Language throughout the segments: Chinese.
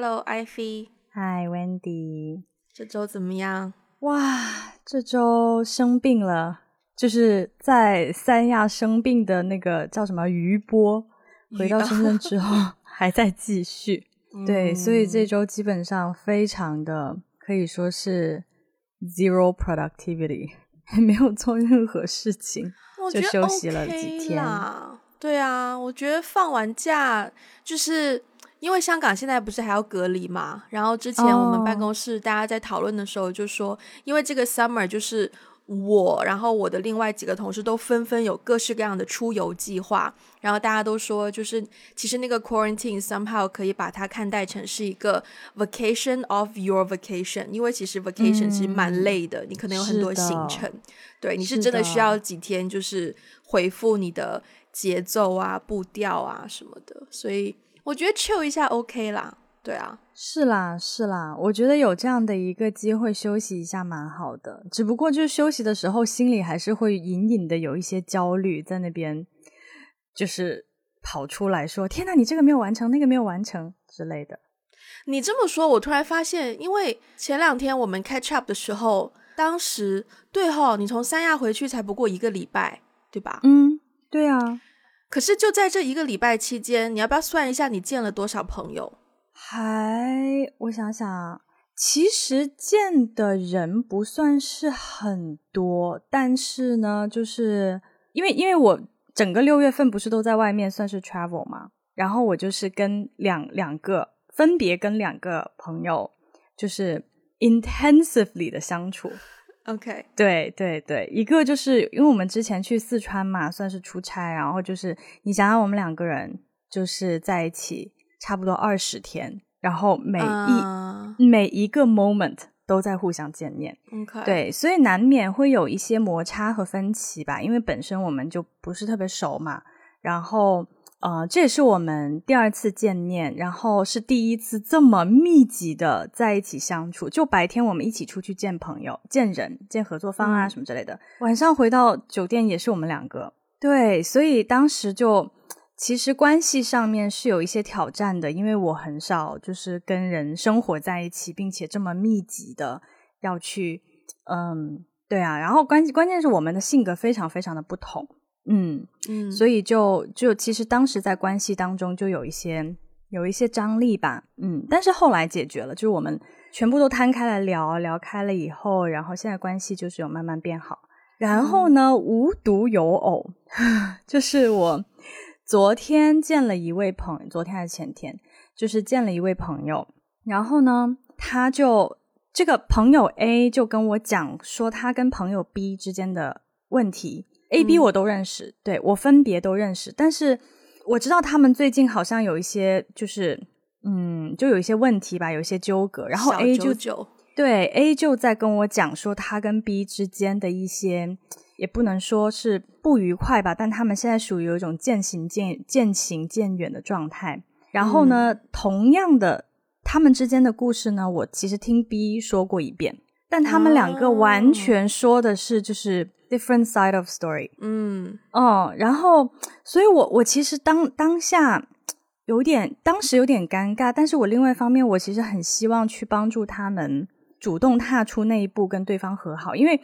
Hello, Ivy. Hi, Wendy. 这周怎么样？哇，这周生病了，就是在三亚生病的那个叫什么余波，回到深圳之后 还在继续。对，所以这周基本上非常的可以说是 zero productivity，没有做任何事情，就休息了几天。对啊，我觉得放完假就是。因为香港现在不是还要隔离嘛，然后之前我们办公室大家在讨论的时候就说，因为这个 summer 就是我，然后我的另外几个同事都纷纷有各式各样的出游计划，然后大家都说，就是其实那个 quarantine somehow 可以把它看待成是一个 vacation of your vacation，因为其实 vacation 其实蛮累的，你可能有很多行程，对，你是真的需要几天就是回复你的节奏啊、步调啊什么的，所以。我觉得 chill 一下 OK 啦，对啊，是啦是啦，我觉得有这样的一个机会休息一下蛮好的，只不过就是休息的时候心里还是会隐隐的有一些焦虑在那边，就是跑出来说：“天呐，你这个没有完成，那个没有完成之类的。”你这么说，我突然发现，因为前两天我们 catch up 的时候，当时对哈，你从三亚回去才不过一个礼拜，对吧？嗯，对啊。可是就在这一个礼拜期间，你要不要算一下你见了多少朋友？还我想想，其实见的人不算是很多，但是呢，就是因为因为我整个六月份不是都在外面算是 travel 嘛，然后我就是跟两两个分别跟两个朋友就是 intensively 的相处。OK，对对对，一个就是因为我们之前去四川嘛，算是出差，然后就是你想想，我们两个人就是在一起差不多二十天，然后每一每一个 moment 都在互相见面，OK，对，所以难免会有一些摩擦和分歧吧，因为本身我们就不是特别熟嘛，然后。呃，这也是我们第二次见面，然后是第一次这么密集的在一起相处。就白天我们一起出去见朋友、见人、见合作方啊什么之类的，晚上回到酒店也是我们两个。对，所以当时就其实关系上面是有一些挑战的，因为我很少就是跟人生活在一起，并且这么密集的要去，嗯，对啊。然后关关键是我们的性格非常非常的不同。嗯嗯，所以就就其实当时在关系当中就有一些有一些张力吧，嗯，但是后来解决了，就是我们全部都摊开来聊聊开了以后，然后现在关系就是有慢慢变好。然后呢，无独有偶，就是我昨天见了一位朋友，昨天还是前天，就是见了一位朋友，然后呢，他就这个朋友 A 就跟我讲说他跟朋友 B 之间的问题。A、B 我都认识，对我分别都认识，但是我知道他们最近好像有一些，就是嗯，就有一些问题吧，有一些纠葛。然后 A 就对 A 就在跟我讲说，他跟 B 之间的一些，也不能说是不愉快吧，但他们现在属于有一种渐行渐渐行渐远的状态。然后呢，同样的，他们之间的故事呢，我其实听 B 说过一遍，但他们两个完全说的是就是。Different side of story，嗯哦，然后，所以我我其实当当下有点，当时有点尴尬，但是我另外一方面，我其实很希望去帮助他们主动踏出那一步，跟对方和好，因为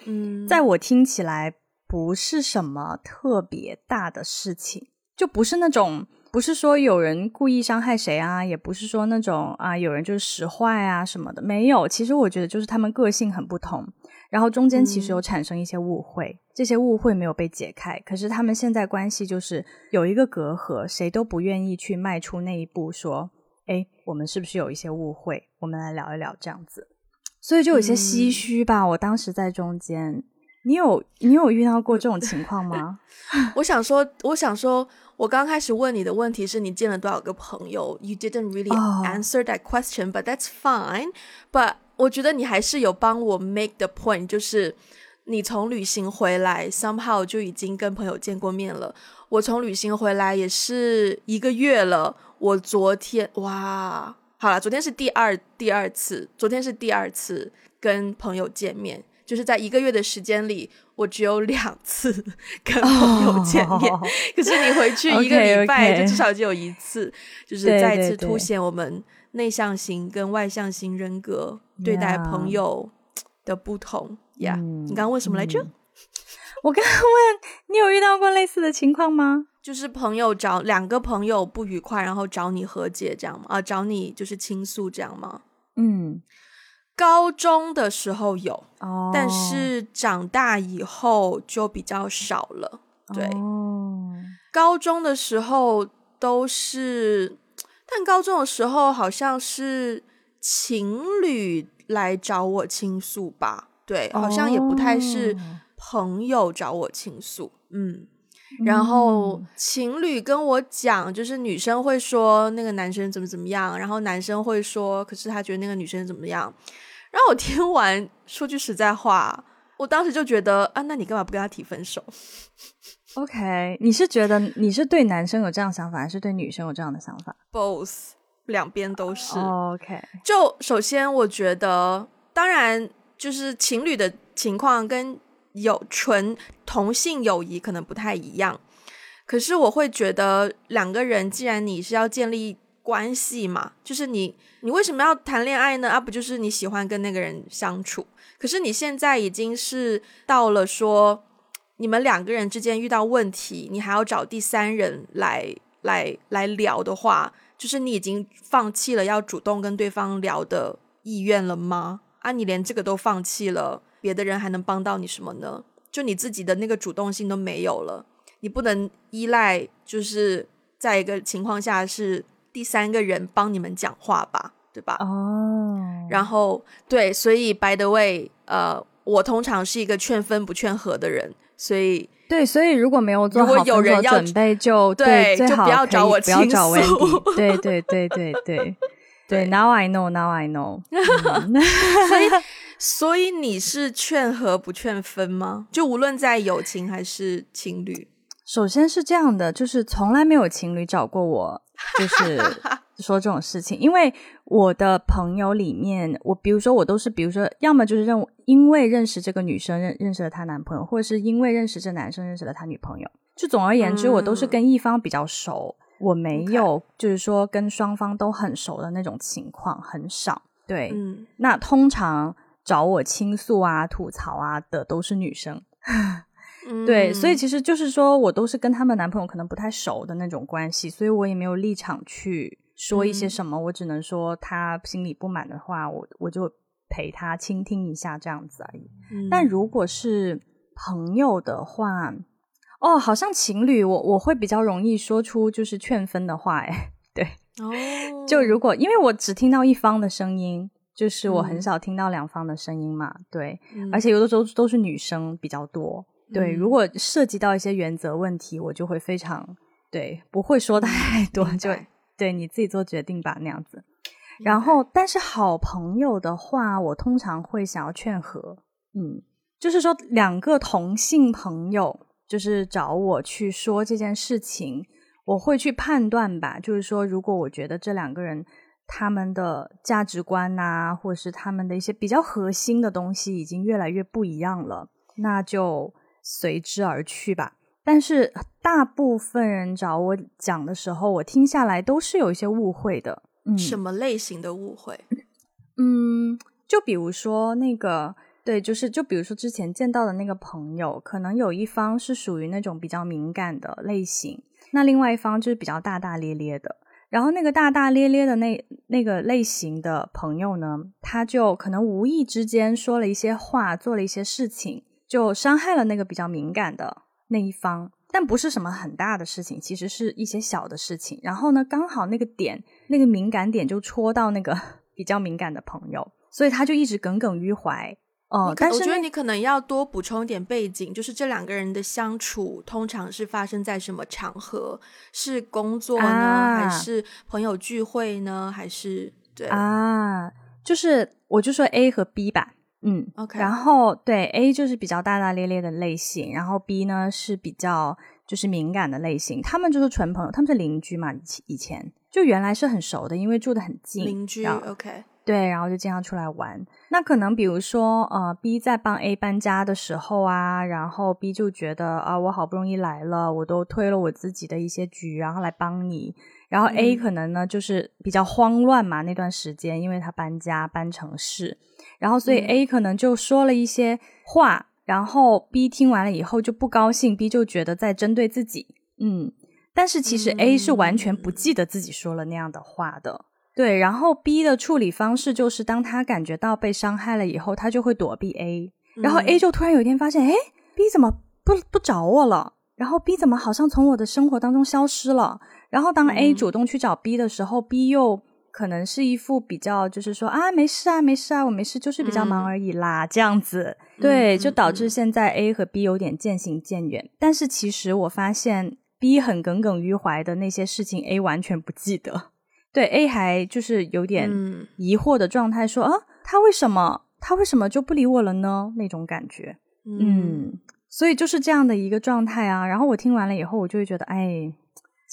在我听起来不是什么特别大的事情，就不是那种。不是说有人故意伤害谁啊，也不是说那种啊有人就是使坏啊什么的，没有。其实我觉得就是他们个性很不同，然后中间其实有产生一些误会，这些误会没有被解开。可是他们现在关系就是有一个隔阂，谁都不愿意去迈出那一步，说，哎，我们是不是有一些误会？我们来聊一聊这样子。所以就有些唏嘘吧。我当时在中间，你有你有遇到过这种情况吗？我想说，我想说。我刚开始问你的问题是你见了多少个朋友？You didn't really answer that question, but that's fine. But 我觉得你还是有帮我 make the point，就是你从旅行回来，somehow 就已经跟朋友见过面了。我从旅行回来也是一个月了。我昨天哇，好了，昨天是第二第二次，昨天是第二次跟朋友见面。就是在一个月的时间里，我只有两次跟朋友见面。可是你回去一个礼拜，就至少就有一次，就是再一次凸显我们内向型跟外向型人格对待朋友的不同。呀，你刚刚问什么来着？我刚刚问你有遇到过类似的情况吗？就是朋友找两个朋友不愉快，然后找你和解这样吗？啊，找你就是倾诉这样吗？嗯，高中的时候有，但是长大以后就比较少了。对，高中的时候都是，但高中的时候好像是情侣来找我倾诉吧？对，好像也不太是。朋友找我倾诉，嗯，然后情侣跟我讲，就是女生会说那个男生怎么怎么样，然后男生会说，可是他觉得那个女生怎么样。然后我听完，说句实在话，我当时就觉得啊，那你干嘛不跟他提分手？OK，你是觉得你是对男生有这样想法，还是对女生有这样的想法？Both，两边都是。OK，就首先我觉得，当然就是情侣的情况跟。有纯同性友谊可能不太一样，可是我会觉得两个人既然你是要建立关系嘛，就是你你为什么要谈恋爱呢？啊，不就是你喜欢跟那个人相处？可是你现在已经是到了说你们两个人之间遇到问题，你还要找第三人来来来聊的话，就是你已经放弃了要主动跟对方聊的意愿了吗？啊，你连这个都放弃了。别的人还能帮到你什么呢？就你自己的那个主动性都没有了，你不能依赖，就是在一个情况下是第三个人帮你们讲话吧，对吧？哦，然后对，所以 by the way，呃，我通常是一个劝分不劝和的人，所以对，所以如果没有做好有人要准备，就对，最好不要找我不要找 Wendy，对对对对对。对，Now I know，Now I know，所以。所以你是劝和不劝分吗？就无论在友情还是情侣，首先是这样的，就是从来没有情侣找过我，就是说这种事情。因为我的朋友里面，我比如说我都是，比如说要么就是认因为认识这个女生认认识了她男朋友，或者是因为认识这男生认识了他女朋友。就总而言之，我都是跟一方比较熟，我没有就是说跟双方都很熟的那种情况很少。对，嗯，那通常。找我倾诉啊、吐槽啊的都是女生，对，所以其实就是说我都是跟他们男朋友可能不太熟的那种关系，所以我也没有立场去说一些什么，我只能说他心里不满的话，我我就陪他倾听一下这样子而已。但如果是朋友的话，哦，好像情侣，我我会比较容易说出就是劝分的话，哎，对，哦，就如果因为我只听到一方的声音。就是我很少听到两方的声音嘛，对，而且有的时候都是女生比较多，对。如果涉及到一些原则问题，我就会非常对，不会说太多，就对你自己做决定吧那样子。然后，但是好朋友的话，我通常会想要劝和，嗯，就是说两个同性朋友就是找我去说这件事情，我会去判断吧，就是说如果我觉得这两个人。他们的价值观呐，或者是他们的一些比较核心的东西，已经越来越不一样了，那就随之而去吧。但是大部分人找我讲的时候，我听下来都是有一些误会的。嗯，什么类型的误会？嗯，就比如说那个，对，就是就比如说之前见到的那个朋友，可能有一方是属于那种比较敏感的类型，那另外一方就是比较大大咧咧的。然后那个大大咧咧的那那个类型的朋友呢，他就可能无意之间说了一些话，做了一些事情，就伤害了那个比较敏感的那一方，但不是什么很大的事情，其实是一些小的事情。然后呢，刚好那个点，那个敏感点就戳到那个 比较敏感的朋友，所以他就一直耿耿于怀。哦，但是我觉得你可能要多补充一点背景，就是这两个人的相处通常是发生在什么场合？是工作呢，还是朋友聚会呢？还是对啊？就是我就说 A 和 B 吧，嗯，OK。然后对 A 就是比较大大咧咧的类型，然后 B 呢是比较就是敏感的类型。他们就是纯朋友，他们是邻居嘛，以以前就原来是很熟的，因为住的很近。邻居，OK。对，然后就经常出来玩。那可能比如说，呃，B 在帮 A 搬家的时候啊，然后 B 就觉得啊，我好不容易来了，我都推了我自己的一些局，然后来帮你。然后 A 可能呢就是比较慌乱嘛，那段时间，因为他搬家搬城市，然后所以 A 可能就说了一些话，然后 B 听完了以后就不高兴，B 就觉得在针对自己，嗯，但是其实 A 是完全不记得自己说了那样的话的。对，然后 B 的处理方式就是，当他感觉到被伤害了以后，他就会躲避 A，然后 A 就突然有一天发现，哎，B 怎么不不找我了？然后 B 怎么好像从我的生活当中消失了？然后当 A 主动去找 B 的时候，B 又可能是一副比较就是说啊，没事啊，没事啊，我没事，就是比较忙而已啦，这样子，对，就导致现在 A 和 B 有点渐行渐远。但是其实我发现 B 很耿耿于怀的那些事情，A 完全不记得。对 A 还就是有点疑惑的状态，说啊，他为什么？他为什么就不理我了呢？那种感觉，嗯，所以就是这样的一个状态啊。然后我听完了以后，我就会觉得，哎，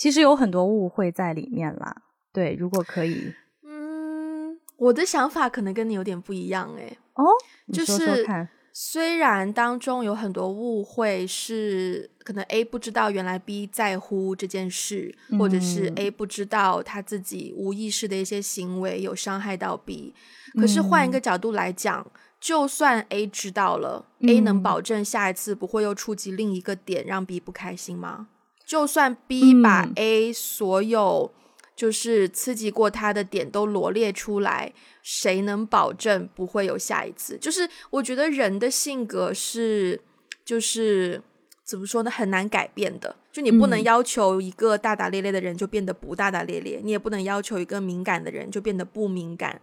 其实有很多误会在里面啦。对，如果可以，嗯，我的想法可能跟你有点不一样，哎，哦，就是。虽然当中有很多误会，是可能 A 不知道原来 B 在乎这件事，或者是 A 不知道他自己无意识的一些行为有伤害到 B。可是换一个角度来讲，就算 A 知道了，A 能保证下一次不会又触及另一个点让 B 不开心吗？就算 B 把 A 所有就是刺激过他的点都罗列出来。谁能保证不会有下一次？就是我觉得人的性格是，就是怎么说呢，很难改变的。就你不能要求一个大大咧咧的人就变得不大大咧咧，你也不能要求一个敏感的人就变得不敏感。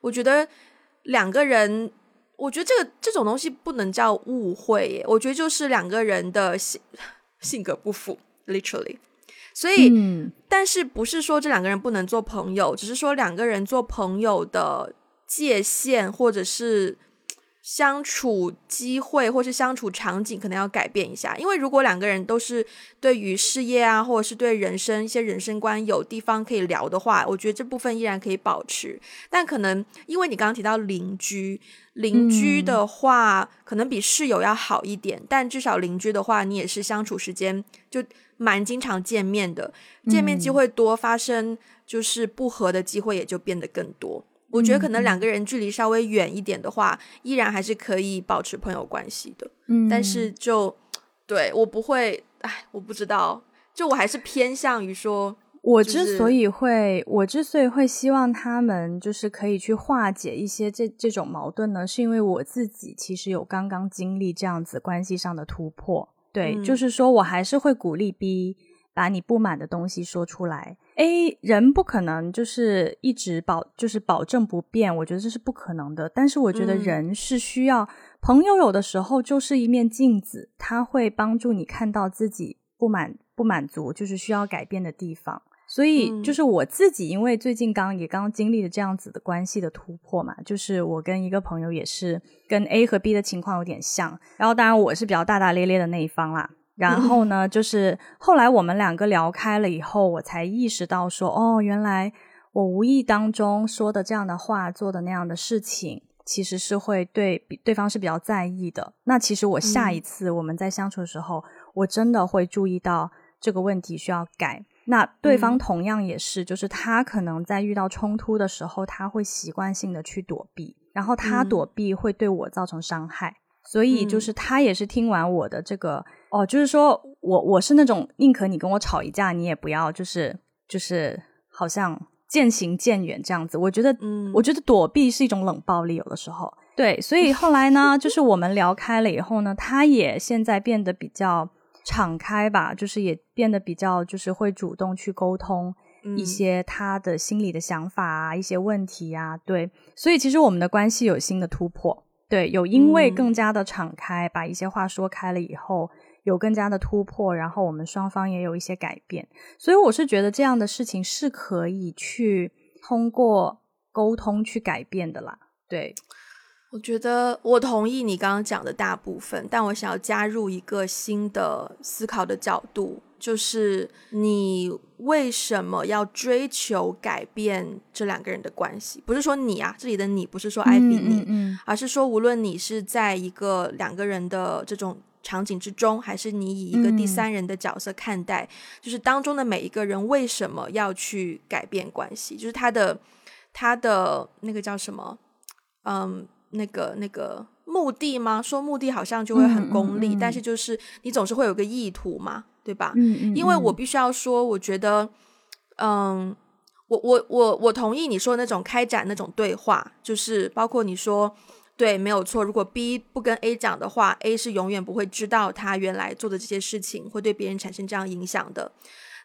我觉得两个人，我觉得这个这种东西不能叫误会，耶，我觉得就是两个人的性 性格不符，literally。所以，但是不是说这两个人不能做朋友，只是说两个人做朋友的界限或者是相处机会或是相处场景可能要改变一下。因为如果两个人都是对于事业啊，或者是对人生一些人生观有地方可以聊的话，我觉得这部分依然可以保持。但可能因为你刚刚提到邻居，邻居的话可能比室友要好一点，但至少邻居的话，你也是相处时间就。蛮经常见面的，见面机会多，发生就是不和的机会也就变得更多。我觉得可能两个人距离稍微远一点的话，依然还是可以保持朋友关系的。嗯，但是就对我不会，哎，我不知道，就我还是偏向于说，我之所以会，我之所以会希望他们就是可以去化解一些这这种矛盾呢，是因为我自己其实有刚刚经历这样子关系上的突破。对，就是说我还是会鼓励 B 把你不满的东西说出来。A 人不可能就是一直保，就是保证不变，我觉得这是不可能的。但是我觉得人是需要朋友，有的时候就是一面镜子，他会帮助你看到自己不满、不满足，就是需要改变的地方。所以，就是我自己，因为最近刚也刚经历了这样子的关系的突破嘛，就是我跟一个朋友也是跟 A 和 B 的情况有点像，然后当然我是比较大大咧咧的那一方啦。然后呢，就是后来我们两个聊开了以后，我才意识到说，哦，原来我无意当中说的这样的话，做的那样的事情，其实是会对对方是比较在意的。那其实我下一次我们在相处的时候，我真的会注意到这个问题需要改。那对方同样也是，就是他可能在遇到冲突的时候，他会习惯性的去躲避，然后他躲避会对我造成伤害，所以就是他也是听完我的这个哦，就是说我我是那种宁可你跟我吵一架，你也不要就是就是好像渐行渐远这样子。我觉得，嗯，我觉得躲避是一种冷暴力，有的时候。对，所以后来呢，就是我们聊开了以后呢，他也现在变得比较。敞开吧，就是也变得比较，就是会主动去沟通一些他的心里的想法啊，一些问题呀，对，所以其实我们的关系有新的突破，对，有因为更加的敞开，把一些话说开了以后，有更加的突破，然后我们双方也有一些改变，所以我是觉得这样的事情是可以去通过沟通去改变的啦，对。我觉得我同意你刚刚讲的大部分，但我想要加入一个新的思考的角度，就是你为什么要追求改变这两个人的关系？不是说你啊，这里的你不是说艾比你，嗯而是说无论你是在一个两个人的这种场景之中，还是你以一个第三人的角色看待，就是当中的每一个人为什么要去改变关系？就是他的他的那个叫什么？嗯，那个那个目的吗？说目的好像就会很功利，嗯嗯嗯但是就是你总是会有个意图嘛，对吧？嗯嗯，因为我必须要说，我觉得，嗯，我我我我同意你说那种开展那种对话，就是包括你说对，没有错。如果 B 不跟 A 讲的话，A 是永远不会知道他原来做的这些事情会对别人产生这样影响的。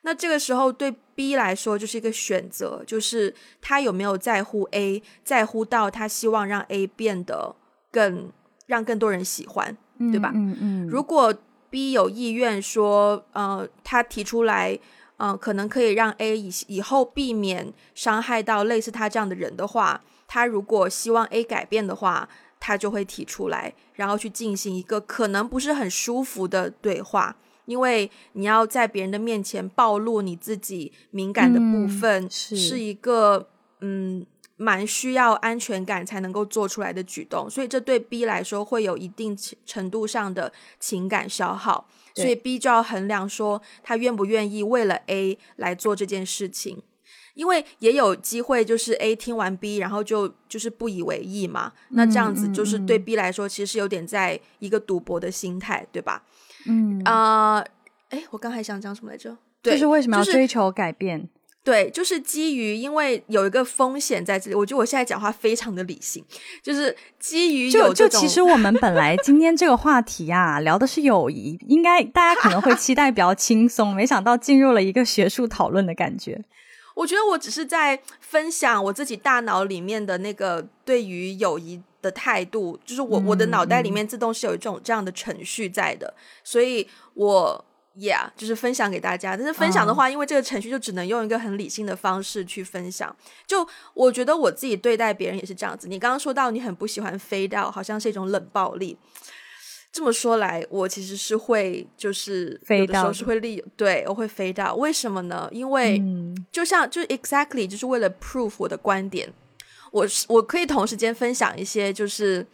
那这个时候对 B 来说就是一个选择，就是他有没有在乎 A，在乎到他希望让 A 变得更让更多人喜欢，对吧？嗯嗯，如果 B 有意愿说，呃，他提出来，呃，可能可以让 A 以以后避免伤害到类似他这样的人的话，他如果希望 A 改变的话，他就会提出来，然后去进行一个可能不是很舒服的对话。因为你要在别人的面前暴露你自己敏感的部分，是是一个嗯蛮需要安全感才能够做出来的举动，所以这对 B 来说会有一定程度上的情感消耗，所以 B 就要衡量说他愿不愿意为了 A 来做这件事情。因为也有机会，就是 A 听完 B，然后就就是不以为意嘛。那这样子嗯就是对 B 来说，其实是有点在一个赌博的心态，对吧？嗯啊、哎，我刚还想讲什么来着？对，就是为什么要追求改变？对，就是基于因为有一个风险在这里，我觉得我现在讲话非常的理性，就是基于就有就其实我们本来今天这个话题啊、聊的是友谊，应该大家可能会期待比较轻松，没想到进入了一个学术讨论的感觉。我觉得我只是在分享我自己大脑里面的那个对于友谊的态度，就是我、我的脑袋里面自动是有一种这样的程序在的，所以我 yeah 就是分享给大家。但是分享的话，因为这个程序就只能用一个很理性的方式去分享。就我觉得我自己对待别人也是这样子。你刚刚说到你很不喜欢 fade out，好像是一种冷暴力。这么说来，我其实是会，就是有的时候是会利，对我会 fade out。为什么呢？因为嗯就像就 exactly 就是为了 prove 我的观点，我是我可以同时间分享一些就是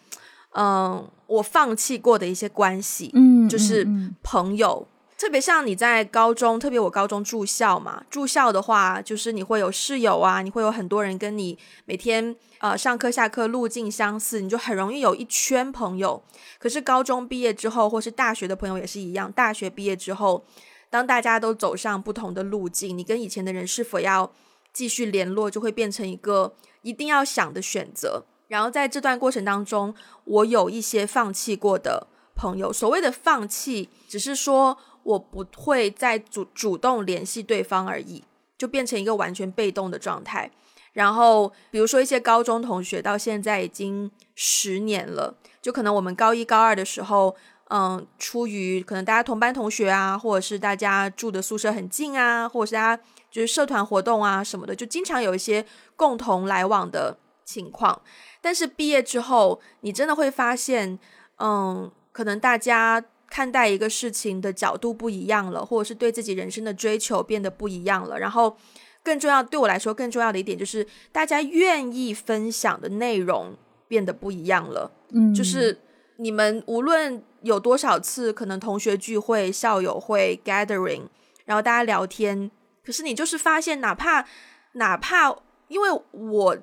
嗯我放弃过的一些关系，嗯就是嗯朋友。特别像你在高中，特别我高中住校嘛，住校的话，就是你会有室友啊，你会有很多人跟你每天呃上课下课路径相似，你就很容易有一圈朋友。可是高中毕业之后，或是大学的朋友也是一样，大学毕业之后，当大家都走上不同的路径，你跟以前的人是否要继续联络，就会变成一个一定要想的选择。然后在这段过程当中，我有一些放弃过的朋友。所谓的放弃，只是说我不会再主主动联系对方而已，就变成一个完全被动的状态。然后，比如说一些高中同学，到现在已经十年了，就可能我们高一高二的时候，嗯，出于可能大家同班同学啊，或者是大家住的宿舍很近啊，或者是大家就是社团活动啊什么的，就经常有一些共同来往的情况。但是毕业之后，你真的会发现，嗯，可能大家看待一个事情的角度不一样了，或者是对自己人生的追求变得不一样了。然后，更重要，对我来说更重要的一点就是，大家愿意分享的内容变得不一样了。嗯，就是你们无论有多少次可能同学聚会、校友会 gathering，然后大家聊天，可是你就是发现，哪怕哪怕，因为我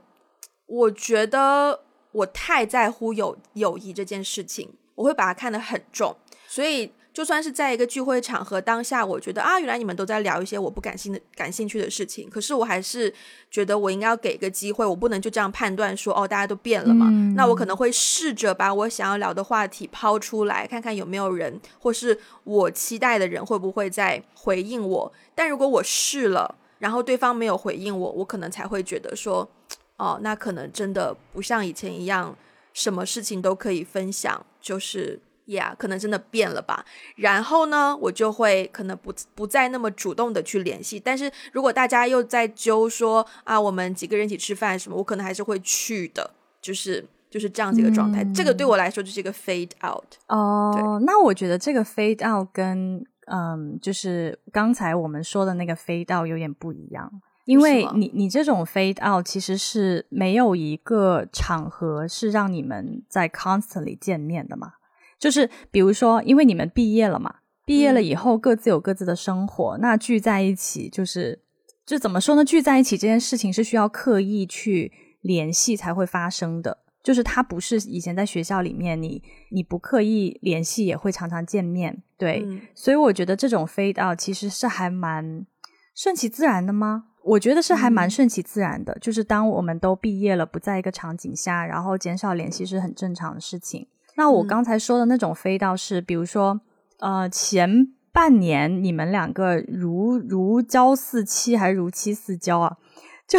我觉得我太在乎友友谊这件事情，我会把它看得很重，所以。就算是在一个聚会场合当下，我觉得啊，原来你们都在聊一些我不感兴的感兴趣的事情，可是我还是觉得我应该要给一个机会，我不能就这样判断说哦，大家都变了嘛。嗯那我可能会试着把我想要聊的话题抛出来，看看有没有人，或是我期待的人会不会再回应我。但如果我试了，然后对方没有回应我，我可能才会觉得说，哦，那可能真的不像以前一样，什么事情都可以分享，就是。呀、yeah,，可能真的变了吧。然后呢，我就会可能不不再那么主动的去联系。但是如果大家又在揪说啊，我们几个人一起吃饭什么，我可能还是会去的。就是就是这样子一个状态。嗯这个对我来说就是一个 fade out。哦，那我觉得这个 fade out 跟嗯，就是刚才我们说的那个 fade out 有点不一样，因为你你这种 fade out 其实是没有一个场合是让你们在 constantly 见面的嘛，就是比如说，因为你们毕业了嘛，毕业了以后各自有各自的生活，那聚在一起就是就怎么说呢？聚在一起这件事情是需要刻意去联系才会发生的。就是他不是以前在学校里面，你你不刻意联系也会常常见面，对，所以我觉得这种飞到其实是还蛮顺其自然的吗？我觉得是还蛮顺其自然的，就是当我们都毕业了，不在一个场景下，然后减少联系是很正常的事情。那我刚才说的那种飞到是，比如说呃前半年你们两个如如胶似漆还是如漆似胶啊？就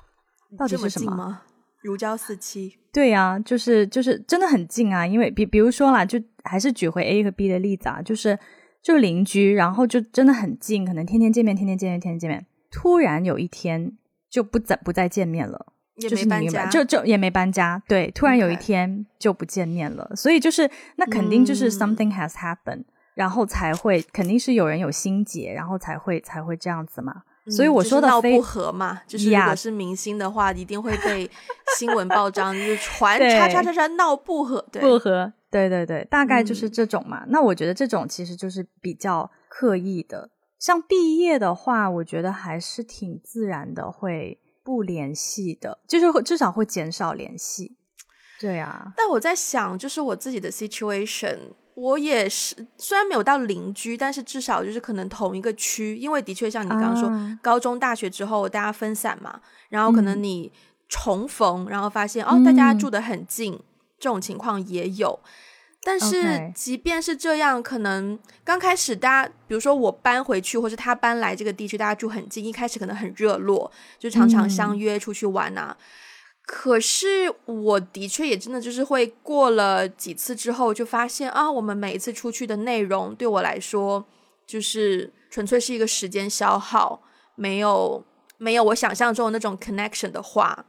到底是什么？如胶似漆，对呀，就是就是真的很近啊。因为比比如说啦，就还是举回 A 和 B 的例子啊，就是就邻居，然后就真的很近，可能天天见面，天天见面，天天见面。突然有一天就不再不再见面了，就是搬家，就就也没搬家，对，突然有一天就不见面了。所以就是那肯定就是 something has happened，然后才会肯定是有人有心结，然后才会才会这样子嘛。所以我说的闹不和嘛，就是如果是明星的话，一定会被新闻报章就是 传叉叉叉叉闹不和，不和，对对对，大概就是这种嘛。那我觉得这种其实就是比较刻意的。像毕业的话，我觉得还是挺自然的，会不联系的，就是至少会减少联系。对啊，但我在想，就是我自己的 situation。我也是，虽然没有到邻居，但是至少就是可能同一个区，因为的确像你刚刚说，高中、大学之后大家分散嘛，然后可能你重逢，然后发现哦，大家住得很近，这种情况也有。但是即便是这样，可能刚开始大家，比如说我搬回去，或是他搬来这个地区，大家住很近，一开始可能很热络，就常常相约出去玩啊。可是我的确也真的就是会过了几次之后，就发现啊，我们每一次出去的内容对我来说，就是纯粹是一个时间消耗，没有没有我想象中的那种 connection 的话，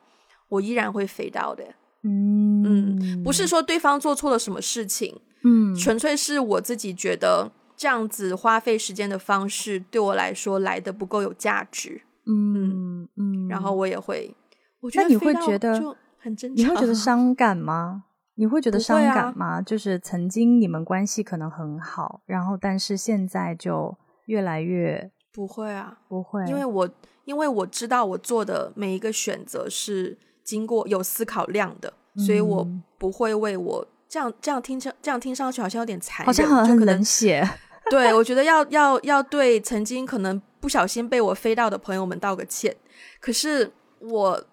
我依然会飞到的。嗯嗯，不是说对方做错了什么事情，嗯，纯粹是我自己觉得这样子花费时间的方式对我来说来的不够有价值。嗯嗯，然后我也会。我觉得你会觉得很你会觉得伤感吗？你会觉得伤感吗？就是曾经你们关系可能很好，然后但是现在就越来越不会啊，不会，因为我因为我知道我做的每一个选择是经过有思考量的，所以我不会为我这样这样听上这样听上去好像有点残忍，好像很冷血。对，我觉得要要要对曾经可能不小心被我飞到的朋友们道个歉。可是我。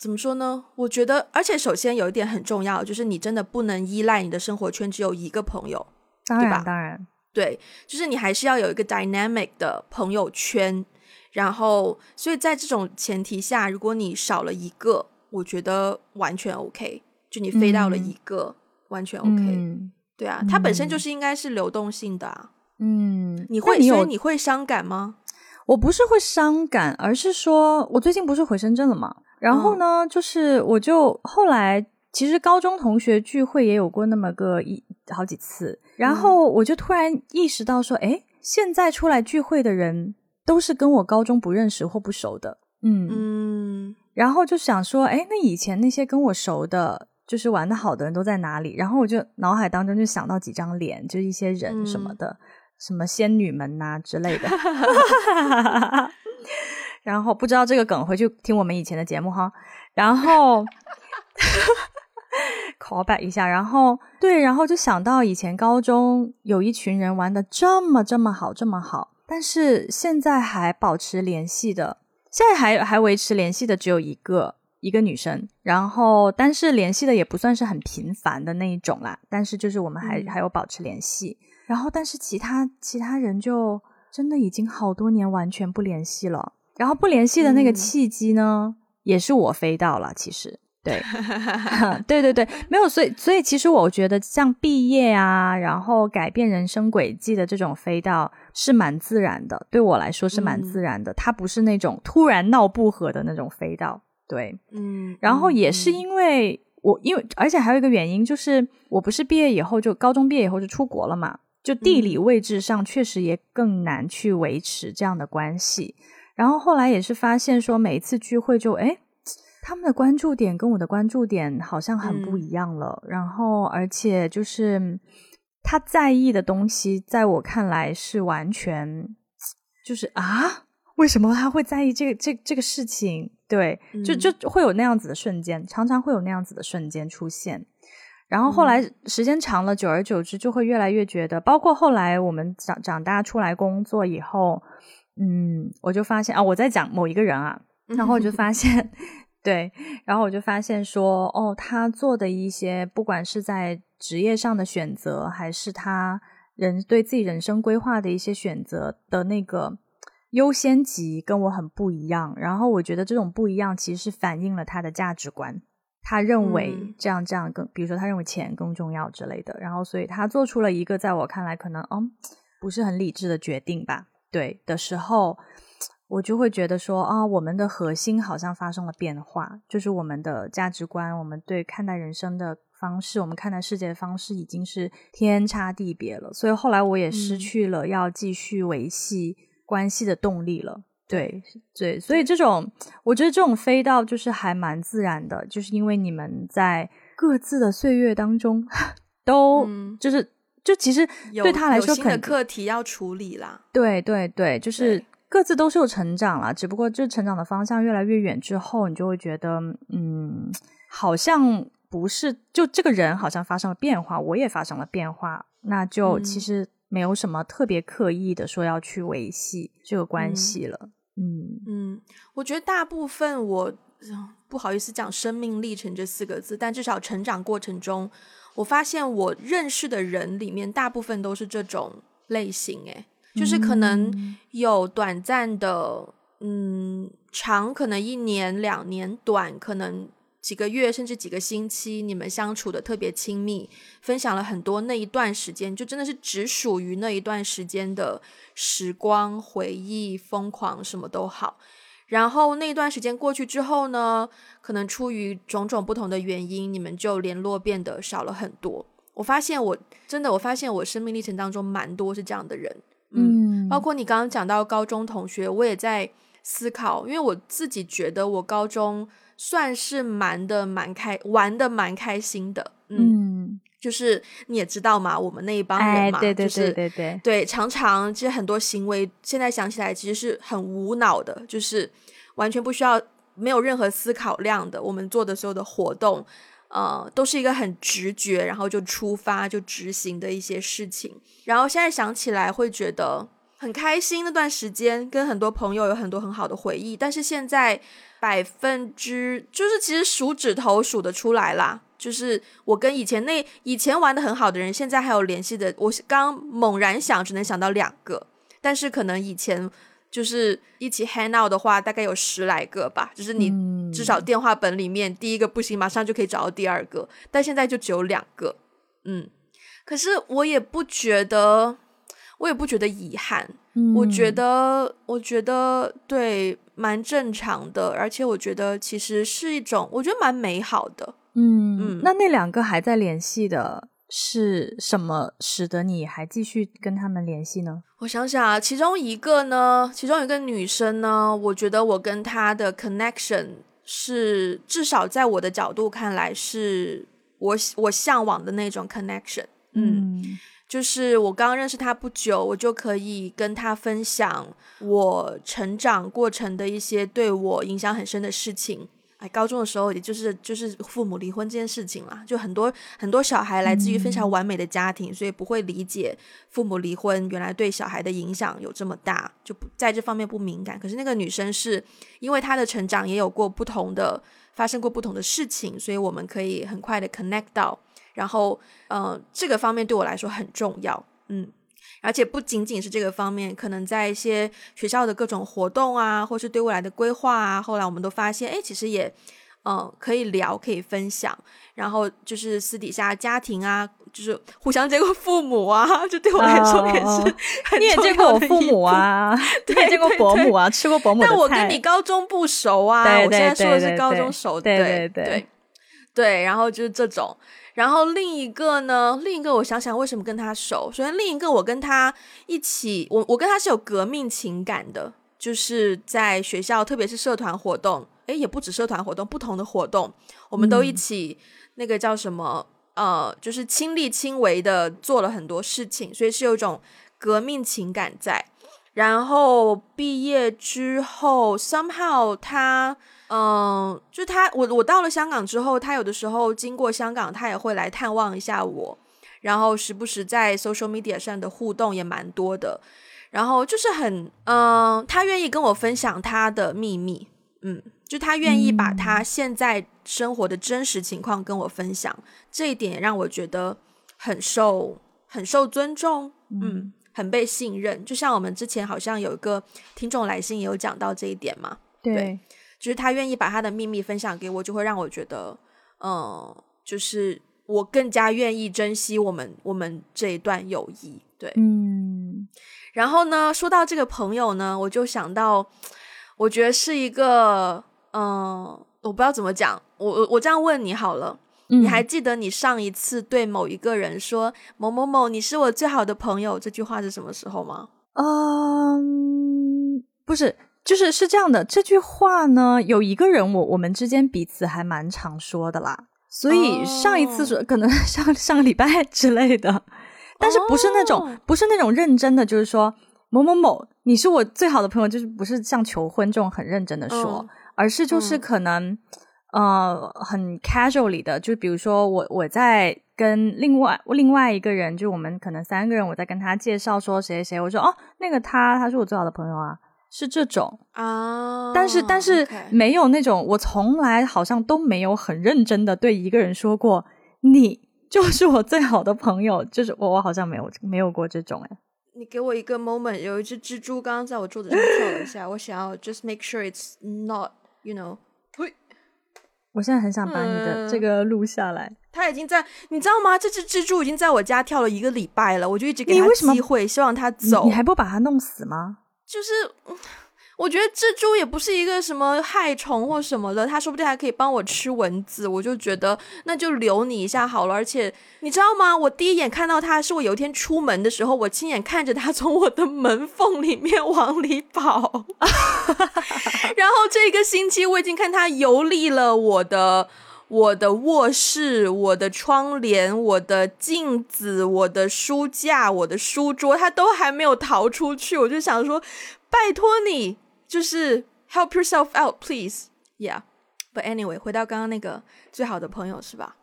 怎么说呢？我觉得，而且首先有一点很重要，就是你真的不能依赖你的生活圈只有一个朋友，对吧？当然，对，就是你还是要有一个 dynamic 的朋友圈。然后，所以在这种前提下，如果你少了一个，我觉得完全 OK。就你飞到了一个，完全 OK。对啊，它本身就是应该是流动性的啊。嗯，你会，所以你会伤感吗？我不是会伤感，而是说我最近不是回深圳了嘛？然后呢，就是我就后来其实高中同学聚会也有过那么个一好几次，然后我就突然意识到说，哎，现在出来聚会的人都是跟我高中不认识或不熟的，嗯嗯，然后就想说，哎，那以前那些跟我熟的，就是玩的好的人都在哪里？然后我就脑海当中就想到几张脸，就一些人什么的，什么仙女们呐之类的。然后不知道这个梗，回去听我们以前的节目哈。然后 call back 一下，然后对，然后就想到以前高中有一群人玩的这么这么好，这么好，但是现在还保持联系的，现在还还维持联系的只有一个一个女生。然后但是联系的也不算是很频繁的那一种啦，但是就是我们还还有保持联系。然后但是其他其他人就真的已经好多年完全不联系了。然后不联系的那个契机呢，也是我飞到了。其实，对，对对对，没有。所以，所以其实我觉得，像毕业啊，然后改变人生轨迹的这种飞到，是蛮自然的。对我来说是蛮自然的。它不是那种突然闹不和的那种飞到。对，嗯。然后也是因为我，因为而且还有一个原因，就是我不是毕业以后就高中毕业以后就出国了嘛。就地理位置上确实也更难去维持这样的关系。然后后来也是发现说，每一次聚会就哎，他们的关注点跟我的关注点好像很不一样了。然后而且就是他在意的东西，在我看来是完全就是啊，为什么他会在意这个这这个事情？对，就就会有那样子的瞬间，常常会有那样子的瞬间出现。然后后来时间长了，久而久之就会越来越觉得，包括后来我们长长大出来工作以后，嗯，我就发现啊，我在讲某一个人啊，然后我就发现，对，然后我就发现说，哦，他做的一些，不管是在职业上的选择，还是他人对自己人生规划的一些选择的那个优先级，跟我很不一样。然后我觉得这种不一样，其实是反映了他的价值观。他认为这样这样更，比如说他认为钱更重要之类的，然后所以他做出了一个在我看来可能嗯不是很理智的决定吧。对的时候，我就会觉得说啊，我们的核心好像发生了变化，就是我们的价值观，我们对看待人生的方式，我们看待世界的方式已经是天差地别了。所以后来我也失去了要继续维系关系的动力了。对对，所以这种我觉得这种飞到就是还蛮自然的，就是因为你们在各自的岁月当中都就是就其实对他来说，新的课题要处理啦。对对对，就是各自都是有成长了，只不过这成长的方向越来越远之后，你就会觉得嗯，好像不是就这个人好像发生了变化，我也发生了变化，那就其实没有什么特别刻意的说要去维系这个关系了。嗯嗯，我觉得大部分我不好意思讲生命历程这四个字，但至少成长过程中，我发现我认识的人里面大部分都是这种类型，诶，就是可能有短暂的，嗯，长可能一年两年，短可能。几个月甚至几个星期，你们相处的特别亲密，分享了很多那一段时间，就真的是只属于那一段时间的时光回忆、疯狂什么都好。然后那一段时间过去之后呢，可能出于种种不同的原因，你们就联络变得少了很多。我发现我真的，我发现我生命历程当中蛮多是这样的人，嗯，包括你刚刚讲到高中同学，我也在思考，因为我自己觉得我高中。算是蛮的蛮开玩的蛮开心的，嗯，就是你也知道嘛，我们那一帮人嘛，对对对对对。对，常常其实很多行为现在想起来其实是很无脑的，就是完全不需要没有任何思考量的，我们做的所有的活动，呃，都是一个很直觉，然后就出发就执行的一些事情，然后现在想起来会觉得很开心，那段时间跟很多朋友有很多很好的回忆，但是现在。百分之就是其实数指头数得出来啦，就是我跟以前那以前玩的很好的人，现在还有联系的，我刚猛然想只能想到两个，但是可能以前就是一起 hang out 的话，大概有十来个吧，就是你至少电话本里面第一个不行，马上就可以找到第二个，但现在就只有两个，嗯，可是我也不觉得，我也不觉得遗憾，我觉得，我觉得对。蛮正常的，而且我觉得其实是一种，我觉得蛮美好的。嗯嗯，那那两个还在联系的是什么，使得你还继续跟他们联系呢？我想想啊，其中一个呢，其中一个女生呢，我觉得我跟她的 connection 是至少在我的角度看来，是我我向往的那种 connection。嗯。就是我刚认识他不久，我就可以跟他分享我成长过程的一些对我影响很深的事情。哎，高中的时候，也就是就是父母离婚这件事情啦，就很多很多小孩来自于非常完美的家庭，所以不会理解父母离婚原来对小孩的影响有这么大，就不在这方面不敏感。可是那个女生是因为她的成长也有过不同的发生过不同的事情，所以我们可以很快的 connect 到。然后，嗯，这个方面对我来说很重要，嗯，而且不仅仅是这个方面，可能在一些学校的各种活动啊，或是对未来的规划啊，后来我们都发现，哎，其实也，嗯，可以聊，可以分享。然后就是私底下家庭啊，就是互相见过父母啊，就对我来说也是。你也见过我父母啊？你也见过伯母啊？吃过伯母但我跟你高中不熟啊，我现在说的是高中熟，对对对对，然后就是这种。然后另一个呢，另一个我想想为什么跟他熟。首先，另一个我跟他一起，我我跟他是有革命情感的，就是在学校，特别是社团活动，诶，也不止社团活动，不同的活动，我们都一起那个叫什么，呃，就是亲力亲为的做了很多事情，所以是有一种革命情感在。然后毕业之后，somehow 他。嗯，就他，我我到了香港之后，他有的时候经过香港，他也会来探望一下我，然后时不时在 social media 上的互动也蛮多的，然后就是很，嗯，他愿意跟我分享他的秘密，嗯，就他愿意把他现在生活的真实情况跟我分享，这一点让我觉得很受很受尊重，嗯，很被信任，就像我们之前好像有一个听众来信也有讲到这一点嘛，对。就是他愿意把他的秘密分享给我，就会让我觉得，嗯，就是我更加愿意珍惜我们我们这一段友谊。对，嗯。然后呢，说到这个朋友呢，我就想到，我觉得是一个，嗯，我不知道怎么讲，我我我这样问你好了，你还记得你上一次对某一个人说某某某你是我最好的朋友这句话是什么时候吗？嗯，不是。就是是这样的，这句话呢，有一个人，我我们之间彼此还蛮常说的啦。所以上一次说可能 上上个礼拜之类的，但是不是那种不是那种认真的，就是说某某某你是我最好的朋友，就是不是像求婚这种很认真的说，而是就是可能呃很 casually 的，就比如说我我在跟另外另外一个人，就我们可能三个人，我在跟他介绍说谁谁谁，我说哦那个他他是我最好的朋友啊。是这种啊，但是但是没有那种，我从来好像都没有很认真的对一个人说过，你就是我最好的朋友，就是我我好像没有没有过这种哎。你给我一个 moment，有一只蜘蛛刚刚在我桌子上跳了一下，我想要 just make sure it's not，you know，呸！我现在很想把你的这个录下来。他已经在，你知道吗？这只蜘蛛已经在我家跳了一个礼拜了，我就一直给他机会，希望它走。你还不把它弄死吗？就是，我觉得蜘蛛也不是一个什么害虫或什么的，它说不定还可以帮我吃蚊子。我就觉得那就留你一下好了。而且你知道吗？我第一眼看到它是我有一天出门的时候，我亲眼看着它从我的门缝里面往里跑。然后这个星期我已经看它游历了我的。我的卧室、我的窗帘、我的镜子、我的书架、我的书桌，他都还没有逃出去。我就想说，拜托你，就是 help yourself out, please. Yeah. But anyway，回到刚刚那个最好的朋友是吧？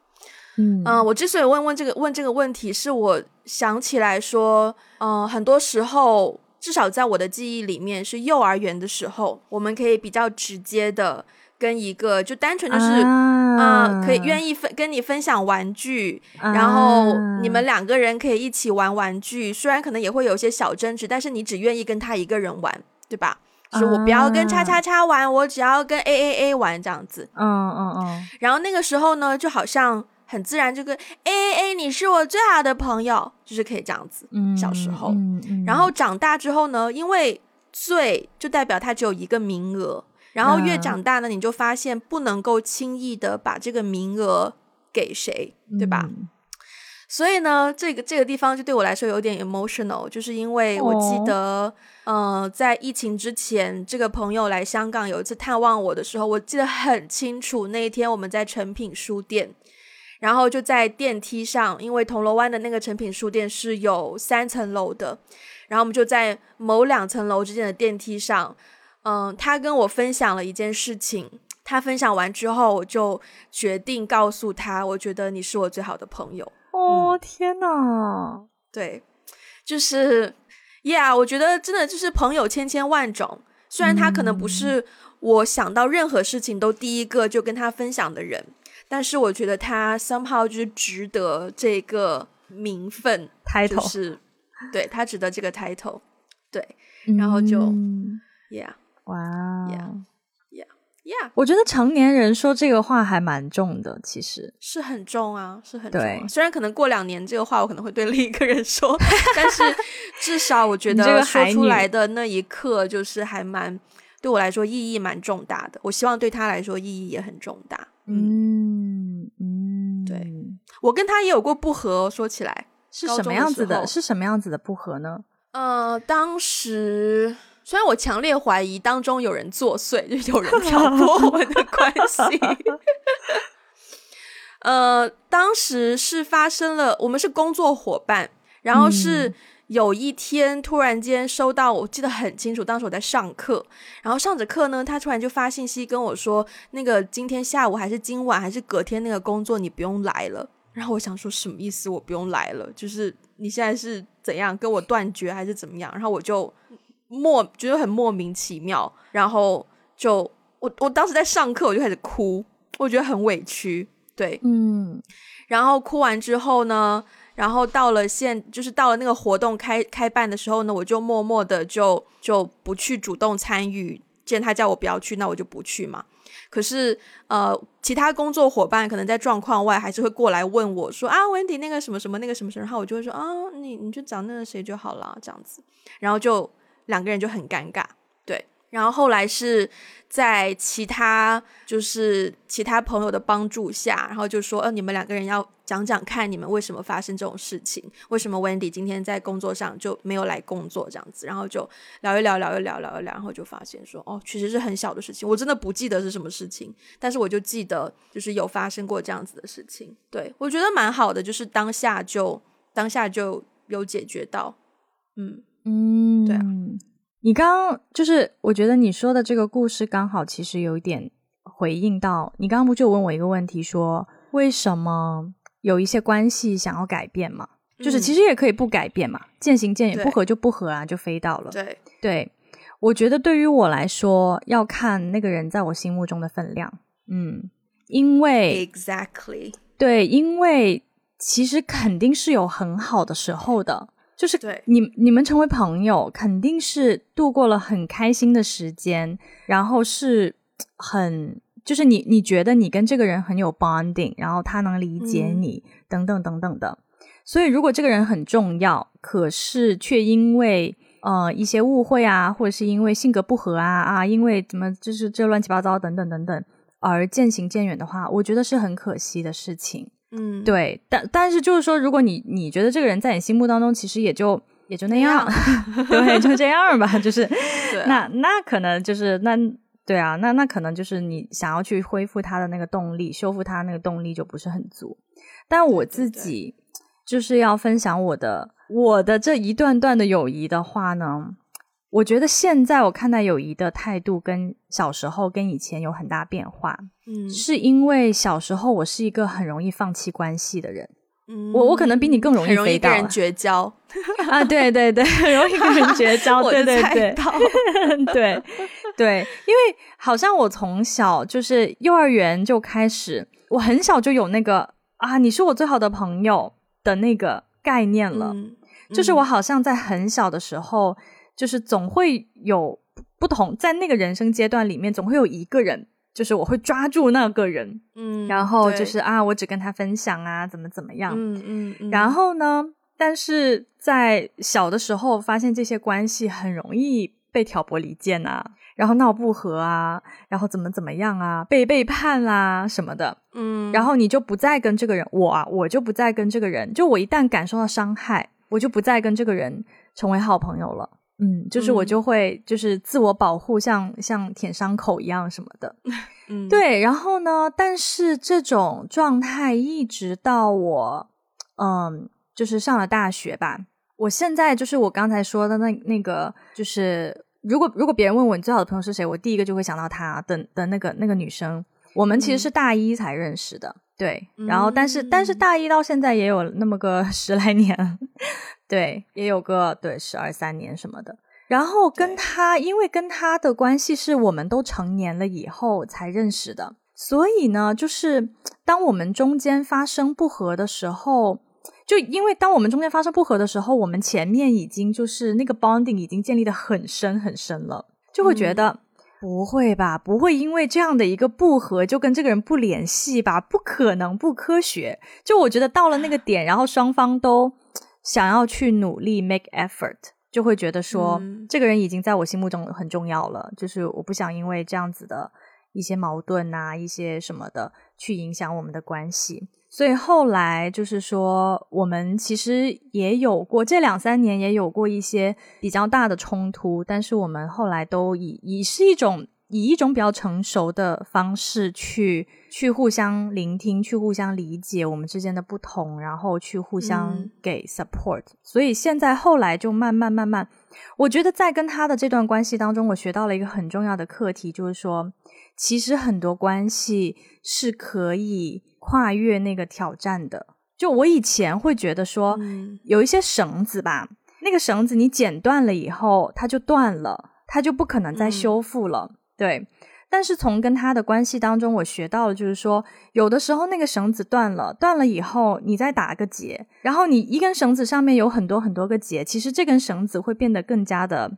嗯嗯，我之所以问问这个问这个问题，是我想起来说，嗯，很多时候，至少在我的记忆里面，是幼儿园的时候，我们可以比较直接的。跟一个就单纯就是啊，可以愿意分跟你分享玩具，然后你们两个人可以一起玩玩具，虽然可能也会有一些小争执，但是你只愿意跟他一个人玩，对吧？说我不要跟叉叉叉玩，我只要跟 A A A 玩这样子。嗯嗯嗯。然后那个时候呢，就好像很自然，就跟 A A A，你是我最好的朋友，就是可以这样子。嗯，小时候，嗯然后长大之后呢，因为最就代表他只有一个名额。然后越长大呢，你就发现不能够轻易的把这个名额给谁，对吧？所以呢，这个这个地方就对我来说有点 emotional，就是因为我记得，呃，在疫情之前，这个朋友来香港有一次探望我的时候，我记得很清楚。那一天我们在诚品书店，然后就在电梯上，因为铜锣湾的那个诚品书店是有三层楼的，然后我们就在某两层楼之间的电梯上。嗯，他跟我分享了一件事情。他分享完之后，我就决定告诉他，我觉得你是我最好的朋友。哦，天哪！对，就是，Yeah，我觉得真的就是朋友千千万种。虽然他可能不是我想到任何事情都第一个就跟他分享的人，但是我觉得他 somehow 就是值得这个名分，title 是，对他值得这个 title。对，然后就，Yeah。哇，Yeah，Yeah，我觉得成年人说这个话还蛮重的，其实是很重啊，是很重。虽然可能过两年这个话我可能会对另一个人说，但是至少我觉得说出来的那一刻就是还蛮对我来说意义蛮重大的。我希望对他来说意义也很重大。嗯嗯，对。我跟他也有过不和，说起来是什么样子的？是什么样子的不和呢？呃，当时虽然我强烈怀疑当中有人作祟，就有人挑拨我们的关系。呃，当时是发生了，我们是工作伙伴，然后是有一天突然间收到，我记得很清楚，当时我在上课，然后上着课呢，他突然就发信息跟我说，那个今天下午还是今晚还是隔天那个工作你不用来了。然后我想说什么意思？我不用来了，就是你现在是怎样跟我断绝还是怎么样？然后我就莫觉得很莫名其妙，然后就我我当时在上课，我就开始哭，我觉得很委屈。对，嗯，然后哭完之后呢，然后到了现，就是到了那个活动开开办的时候呢，我就默默的就就不去主动参与。既然他叫我不要去，那我就不去嘛。可是呃，其他工作伙伴可能在状况外，还是会过来问我说啊，Wendy 那个什么什么那个什么什么，然后我就会说啊，你你就找那个谁就好了，这样子，然后就两个人就很尴尬。对然后后来是在其他就是其他朋友的帮助下，然后就说，呃，你们两个人要讲讲看，你们为什么发生这种事情？为什么 Wendy 今天在工作上就没有来工作这样子？然后就聊一聊，聊一聊，聊一聊，然后就发现说，哦，其实是很小的事情，我真的不记得是什么事情，但是我就记得就是有发生过这样子的事情。对我觉得蛮好的，就是当下就当下就有解决到，嗯嗯，对啊。你刚刚就是，我觉得你说的这个故事刚好其实有一点回应到你刚刚不就问我一个问题，说为什么有一些关系想要改变嘛？就是其实也可以不改变嘛，渐行渐远，不合就不合啊，就飞到了。对对，我觉得对于我来说，要看那个人在我心目中的分量。嗯，因为 exactly 对，因为其实肯定是有很好的时候的。就是对你你们成为朋友，肯定是度过了很开心的时间，然后是很就是你你觉得你跟这个人很有 bonding，然后他能理解你等等等等的。所以如果这个人很重要，可是却因为呃一些误会啊，或者是因为性格不合啊啊，因为怎么就是这乱七八糟等等等等而渐行渐远的话，我觉得是很可惜的事情。嗯，对，但但是就是说，如果你你觉得这个人在你心目当中其实也就也就那样，对，就这样吧，就是 那那可能就是那对啊，那那可能就是你想要去恢复他的那个动力，修复他那个动力就不是很足。但我自己就是要分享我的我的这一段段的友谊的话呢。我觉得现在我看待友谊的态度跟小时候跟以前有很大变化，嗯，是因为小时候我是一个很容易放弃关系的人，嗯，我我可能比你更容易容易跟人绝交。啊，对对对，很容易跟人绝交，对对对，对对，因为好像我从小就是幼儿园就开始，我很小就有那个啊，你是我最好的朋友的那个概念了，就是我好像在很小的时候。就是总会有不同，在那个人生阶段里面，总会有一个人，就是我会抓住那个人，嗯，然后就是啊，我只跟他分享啊，怎么怎么样，嗯嗯，然后呢，但是在小的时候发现这些关系很容易被挑拨离间啊，然后闹不和啊，然后怎么怎么样啊，被背叛啦什么的，嗯，然后你就不再跟这个人，我啊，我就不再跟这个人，就我一旦感受到伤害，我就不再跟这个人成为好朋友了。嗯，就是我就会就是自我保护，像像舔伤口一样什么的，嗯，对。然后呢，但是这种状态一直到我，嗯，就是上了大学吧。我现在就是我刚才说的那那个，就是如果如果别人问我你最好的朋友是谁，我第一个就会想到他的的那个那个女生。我们其实是大一才认识的，对。然后但是但是大一到现在也有那么个 十来年。对，也有个对十二三年什么的，然后跟他，因为跟他的关系是我们都成年了以后才认识的，所以呢，就是当我们中间发生不和的时候，就因为当我们中间发生不和的时候，我们前面已经就是那个 bonding 已经建立的很深很深了，就会觉得不会吧，不会因为这样的一个不和就跟这个人不联系吧？不可能，不科学。就我觉得到了那个点，然后双方都。想要去努力 make effort，就会觉得说这个人已经在我心目中很重要了。就是我不想因为这样子的一些矛盾啊，一些什么的去影响我们的关系。所以后来就是说，我们其实也有过这两三年也有过一些比较大的冲突，但是我们后来都以以是一种以一种比较成熟的方式去去互相聆听，去互相理解我们之间的不同，然后去互相给 support。所以现在后来就慢慢慢慢，我觉得在跟他的这段关系当中，我学到了一个很重要的课题，就是说，其实很多关系是可以。跨越那个挑战的，就我以前会觉得说，有一些绳子吧，那个绳子你剪断了以后，它就断了，它就不可能再修复了。对，但是从跟他的关系当中，我学到了，就是说，有的时候那个绳子断了，断了以后，你再打个结，然后你一根绳子上面有很多很多个结，其实这根绳子会变得更加的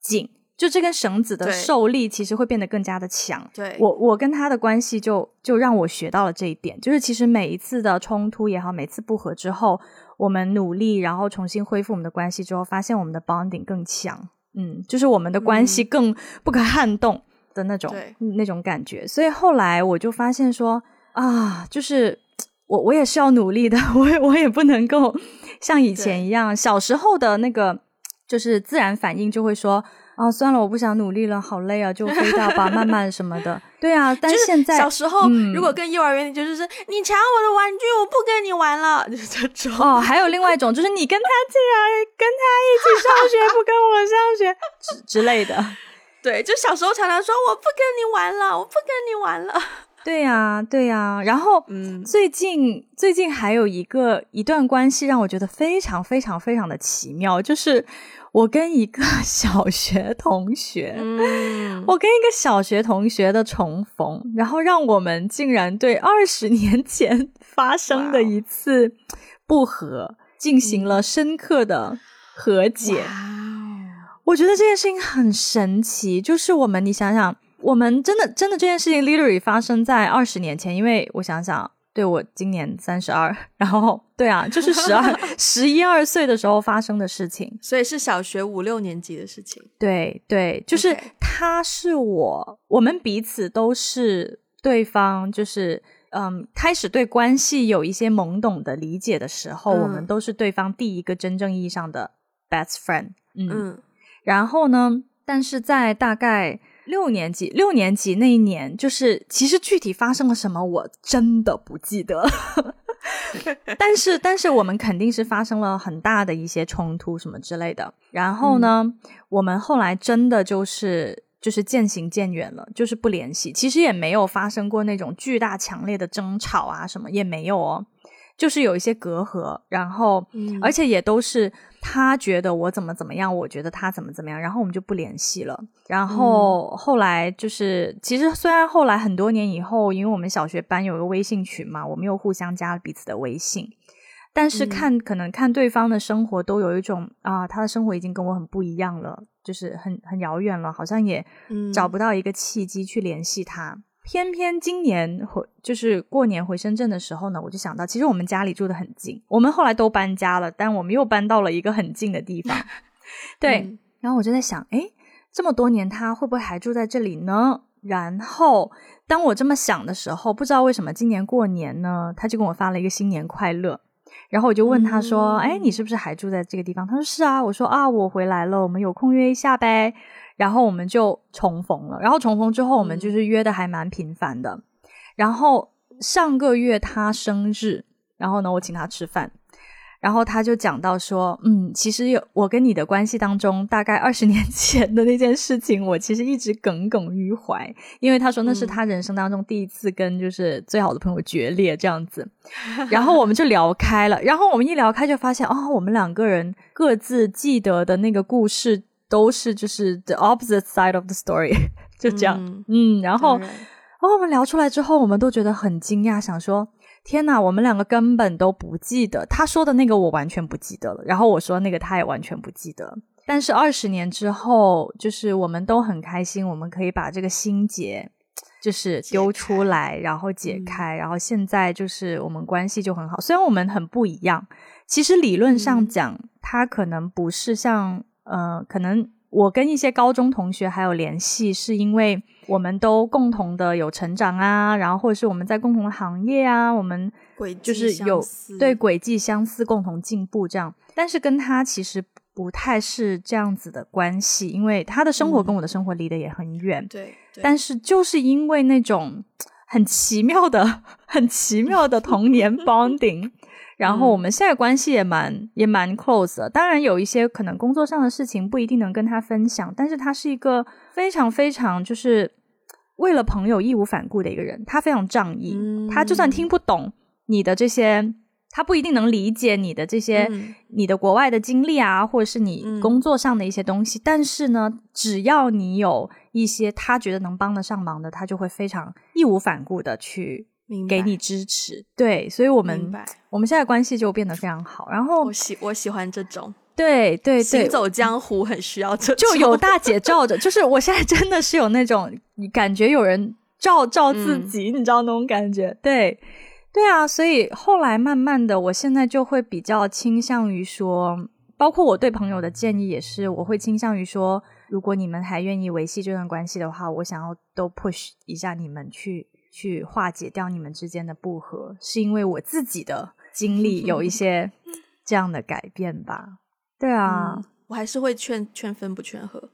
紧。就这根绳子的受力其实会变得更加的强。对我，我跟他的关系就就让我学到了这一点，就是其实每一次的冲突也好，每次不和之后，我们努力然后重新恢复我们的关系之后，发现我们的 bonding 更强，嗯，就是我们的关系更不可撼动的那种那种感觉。所以后来我就发现说啊，就是我我也是要努力的，我也我也不能够像以前一样，小时候的那个就是自然反应就会说。啊，算了，我不想努力了，好累啊，就 飞掉吧，慢慢什么的。对啊，但现在小时候如果跟幼儿园，就是你抢我的玩具，我不跟你玩了，就是这种。哦，还有另外一种，就是你跟他竟然跟他一起上学，不跟我上学之之类的。对，就小时候常常说我不跟你玩了，我不跟你玩了。对呀，对呀。然后，嗯，最近最近还有一个一段关系让我觉得非常非常非常的奇妙，就是。我跟一个 小学同学，我跟一个小学同学的重逢，然后让我们竟然对二十年前 发生的一次不和进行了深刻的和解。我觉得这件事情很神奇，就是我们，你想想，我们真的真的这件事情，literally 发生在二十年前，因为我想想。对我今年三十二，然后对啊，就是十二、十一二岁的时候发生的事情，所以是小学五六年级的事情。对对，就是他是我，我们彼此都是对方，就是嗯，开始对关系有一些懵懂的理解的时候，我们都是对方第一个真正意义上的 best friend。嗯，然后呢，但是在大概。六年级，六年级那一年，就是其实具体发生了什么，我真的不记得。但是，但是我们肯定是发生了很大的一些冲突什么之类的。然后呢，我们后来真的就是就是渐行渐远了，就是不联系。其实也没有发生过那种巨大强烈的争吵啊，什么也没有哦。就是有一些隔阂，然后，而且也都是他觉得我怎么怎么样，我觉得他怎么怎么样，然后我们就不联系了。然后后来就是，其实虽然后来很多年以后，因为我们小学班有个微信群嘛，我们又互相加了彼此的微信，但是看可能看对方的生活，都有一种啊，他的生活已经跟我很不一样了，就是很很遥远了，好像也找不到一个契机去联系他。偏偏今年回就是过年回深圳的时候呢，我就想到，其实我们家里住的很近，我们后来都搬家了，但我们又搬到了一个很近的地方。对，然后我就在想，哎，这么多年他会不会还住在这里呢？然后当我这么想的时候，不知道为什么今年过年呢，他就跟我发了一个新年快乐。然后我就问他说，哎，你是不是还住在这个地方？他说是啊。我说啊，我回来了，我们有空约一下呗。然后我们就重逢了，然后重逢之后，我们就是约的还蛮频繁的。然后上个月他生日，然后呢，我请他吃饭，然后他就讲到说，嗯，其实有我跟你的关系当中，大概二十年前的那件事情，我其实一直耿耿于怀，因为他说那是他人生当中第一次跟就是最好的朋友决裂这样子。然后我们就聊开了，然后我们一聊开就发现，哦，我们两个人各自记得的那个故事。都是就是 the opposite side of the story，就这样，嗯，然后，然后我们聊出来之后，我们都觉得很惊讶，想说天哪，我们两个根本都不记得他说的那个，我完全不记得了。然后我说那个，他也完全不记得。但是二十年之后，就是我们都很开心，我们可以把这个心结就是丢出来，然后解开，然后现在就是我们关系就很好。虽然我们很不一样，其实理论上讲，他可能不是像。呃，可能我跟一些高中同学还有联系，是因为我们都共同的有成长啊，然后或者是我们在共同的行业啊，我们就是有对轨迹相似，共同进步这样。但是跟他其实不太是这样子的关系，因为他的生活跟我的生活离得也很远。对，但是就是因为那种 很奇妙的、很奇妙的童年 bonding。然后我们现在关系也蛮也蛮 close 的，当然有一些可能工作上的事情不一定能跟他分享，但是他是一个非常非常就是为了朋友义无反顾的一个人，他非常仗义，他就算听不懂你的这些，他不一定能理解你的这些你的国外的经历啊，或者是你工作上的一些东西，但是呢，只要你有一些他觉得能帮得上忙的，他就会非常义无反顾的去。给你支持，对，所以我们我们现在关系就变得非常好。然后我喜我喜欢这种，对对对，行走江湖很需要这，就有大姐罩着，就是我现在真的是有那种感觉有人罩罩自己，你知道那种感觉？对对啊，所以后来慢慢的，我现在就会比较倾向于说，包括我对朋友的建议也是，我会倾向于说，如果你们还愿意维系这段关系的话，我想要都 push 一下你们去。去化解掉你们之间的不和，是因为我自己的经历有一些 这样的改变吧？对啊，我还是会劝劝分不劝和。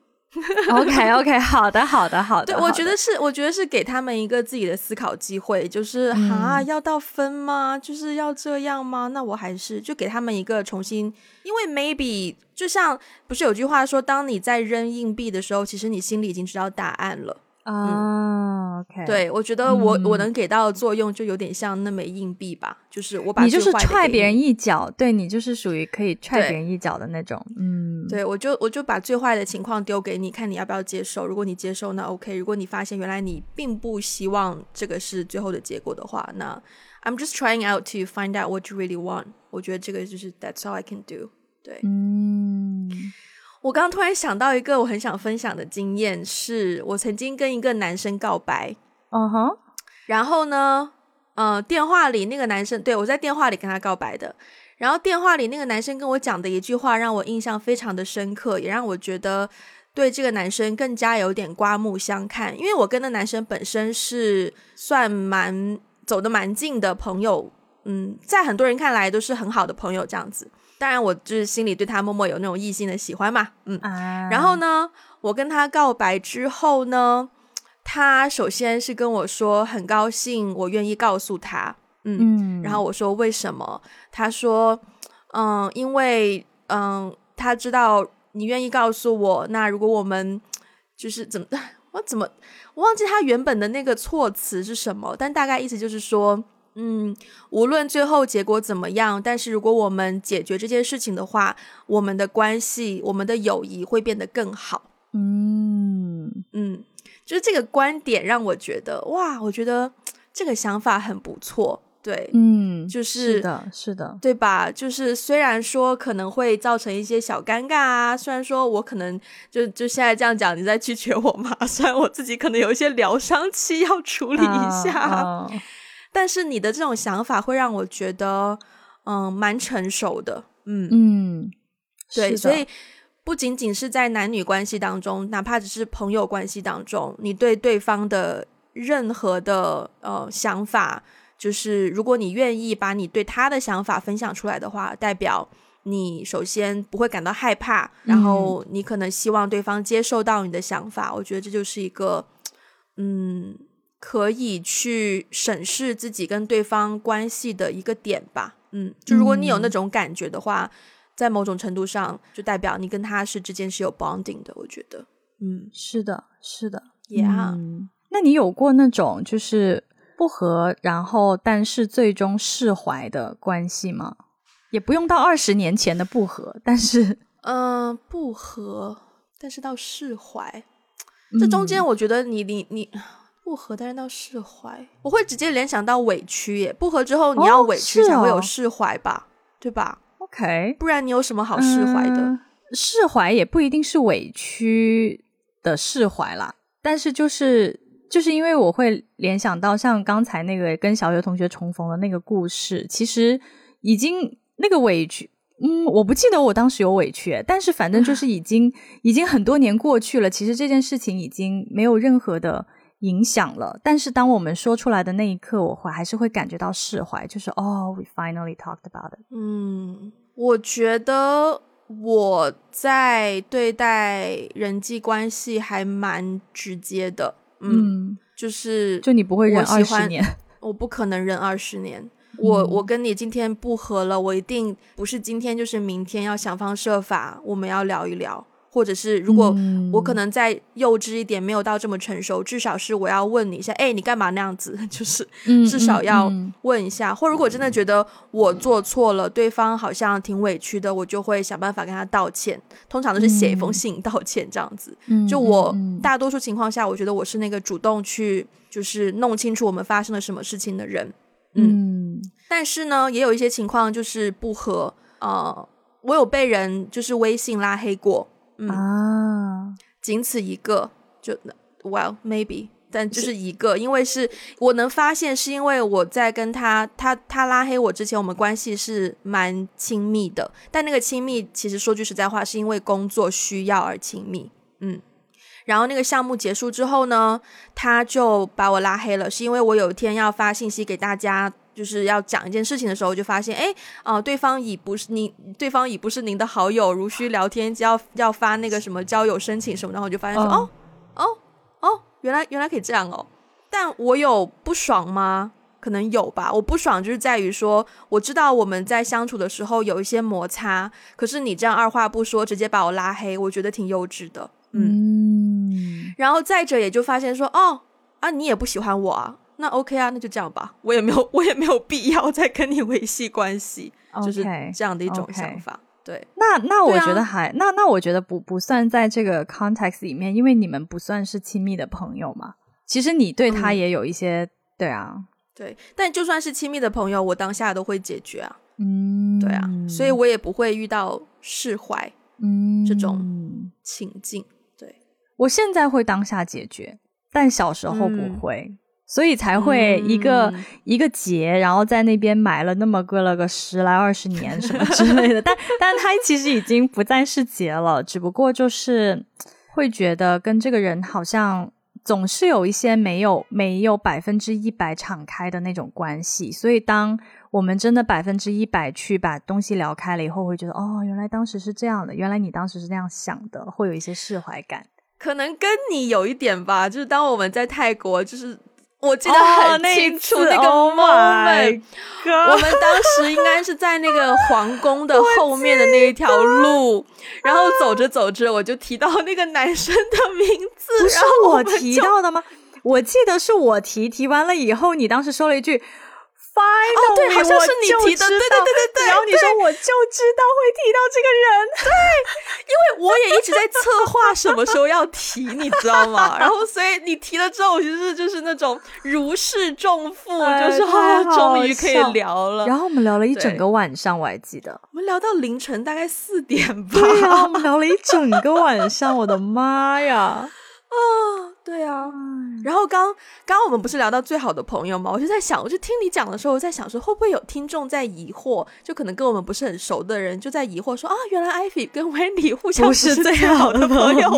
OK OK，好的好的好的。对，我觉得是，我觉得是给他们一个自己的思考机会，就是啊，要到分吗？就是要这样吗？那我还是就给他们一个重新，因为 maybe 就像不是有句话说，当你在扔硬币的时候，其实你心里已经知道答案了。啊，OK，对我觉得我我能给到的作用就有点像那枚硬币吧，就是我把你就是踹别人一脚，对你就是属于可以踹别人一脚的那种，嗯，对我就我就把最坏的情况丢给你看你要不要接受，如果你接受那 OK，如果你发现原来你并不希望这个是最后的结果的话，那 I'm just trying out to find out what you really want，我觉得这个就是 That's all I can do，对，嗯。我刚刚突然想到一个我很想分享的经验，是我曾经跟一个男生告白，嗯哼，然后呢，呃，电话里那个男生对我在电话里跟他告白的，然后电话里那个男生跟我讲的一句话让我印象非常的深刻，也让我觉得对这个男生更加有点刮目相看，因为我跟那男生本身是算蛮走得蛮近的朋友，嗯，在很多人看来都是很好的朋友这样子。当然，我就是心里对他默默有那种异性的喜欢嘛，嗯。然后呢，我跟他告白之后呢，他首先是跟我说很高兴，我愿意告诉他，嗯。然后我说为什么？他说，嗯，因为嗯，他知道你愿意告诉我，那如果我们就是怎么，我怎么我忘记他原本的那个措辞是什么，但大概意思就是说。嗯，无论最后结果怎么样，但是如果我们解决这件事情的话，我们的关系、我们的友谊会变得更好。嗯嗯，就是这个观点让我觉得哇，我觉得这个想法很不错。对，嗯，就是是的，是的，对吧？就是虽然说可能会造成一些小尴尬啊，虽然说我可能就就现在这样讲，你在拒绝我嘛？虽然我自己可能有一些疗伤期要处理一下。但是你的这种想法会让我觉得，嗯，蛮成熟的，嗯嗯，对，所以不仅仅是在男女关系当中，哪怕只是朋友关系当中，你对对方的任何的呃想法，就是如果你愿意把你对他的想法分享出来的话，代表你首先不会感到害怕，然后你可能希望对方接受到你的想法，我觉得这就是一个，嗯。可以去审视自己跟对方关系的一个点吧，嗯，就如果你有那种感觉的话，在某种程度上就代表你跟他是之间是有 bonding 的，我觉得，嗯，是的，是的，Yeah，那你有过那种就是不和，然后但是最终释怀的关系吗？也不用到二十年前的不和，但是，嗯，不和，但是到释怀，这中间我觉得你你你。不和，但是到释怀，我会直接联想到委屈耶。不和之后，你要委屈才会有释怀吧，对吧？OK，不然你有什么好释怀的？释怀也不一定是委屈的释怀啦，但是就是就是因为我会联想到像刚才那个跟小学同学重逢的那个故事，其实已经那个委屈，嗯，我不记得我当时有委屈，但是反正就是 已经已经很多年过去了，其实这件事情已经没有任何的影响了。但是当我们说出来的那一刻，我会还是会感觉到释怀，就是哦，we finally talked about it。嗯，我觉得我在对待人际关系还蛮直接的，嗯，就是就你不会忍二十年，我不可能忍二十年。我我跟你今天不和了，我一定不是今天就是明天，要想方设法，我们要聊一聊，或者是如果我可能再幼稚一点，没有到这么成熟，至少是我要问你一下，哎，你干嘛那样子？就是至少要问一下，或如果真的觉得我做错了，对方好像挺委屈的，我就会想办法跟他道歉，通常都是写一封信道歉这样子。就我大多数情况下，我觉得我是那个主动去就是弄清楚我们发生了什么事情的人。嗯，但是呢，也有一些情况就是不和。呃，我有被人就是微信拉黑过，啊，仅此一个，就 well maybe，但就是。一个，因为是我能发现，是因为我在跟他，他他拉黑我之前，我们关系是蛮亲密的，但那个亲密其实说句实在话，是因为工作需要而亲密，嗯。然后那个项目结束之后呢，他就把我拉黑了，是因为我有一天要发信息给大家，就是要讲一件事情的时候，就发现，哎，啊，对方已不是您，对方已不是您的好友，如需聊天，要要发那个什么交友申请什么，然后我就发现说，哦，哦，哦，原来原来可以这样哦，但我有不爽吗？可能有吧，我不爽就是在于说，我知道我们在相处的时候有一些摩擦，可是你这样二话不说直接把我拉黑，我觉得挺幼稚的。嗯，然后再者也就发现说，哦啊，你也不喜欢我啊，那 OK 啊，那就这样吧，我也没有，我也没有必要再跟你维系关系，就是这样的一种想法。对，那那我觉得还那那我觉得不不算在这个 context 里面，因为你们不算是亲密的朋友嘛。其实你对他也有一些，对啊，对，但就算是亲密的朋友，我当下都会解决啊。嗯，对啊，所以我也不会遇到释怀嗯这种情境。对我现在会当下解决，但小时候不会，所以才会一个一个结，然后在那边埋了那么个了个十来二十年什么之类的。但 但他其实已经不再是结了，只不过就是会觉得跟这个人好像总是有一些没有没有百分之一百敞开的那种关系。所以当我们真的百分之一百去把东西聊开了以后，会觉得哦，原来当时是这样的，原来你当时是那样想的，会有一些释怀感。可能跟你有一点吧，就是当我们在泰国，就是我记得很清楚那个 moment，我们当时应该是在那个皇宫的 后面的那一条路，然后走着走着，我就提到那个男生的名字，不是我提到的吗？我记得是我提，提完了以后，你当时说了一句。哦，对，好像是你提的，对对对对对。然后你说我就知道会提到这个人，对，因为我也一直在策划什么时候要提，你知道吗？然后所以你提了之后，我就是就是那种如释重负，就是啊，终于可以聊了。然后我们聊了一整个晚上，我还记得，我们聊到凌晨大概四点吧。对啊，我们聊了一整个晚上，我的妈呀！啊，对啊，然后刚刚我们不是聊到最好的朋友吗？我就在想，我就听你讲的时候，我在想说，会不会有听众在疑惑，就可能跟我们不是很熟的人就在疑惑说啊，原来艾菲跟 Wendy 互相不是最好的朋友。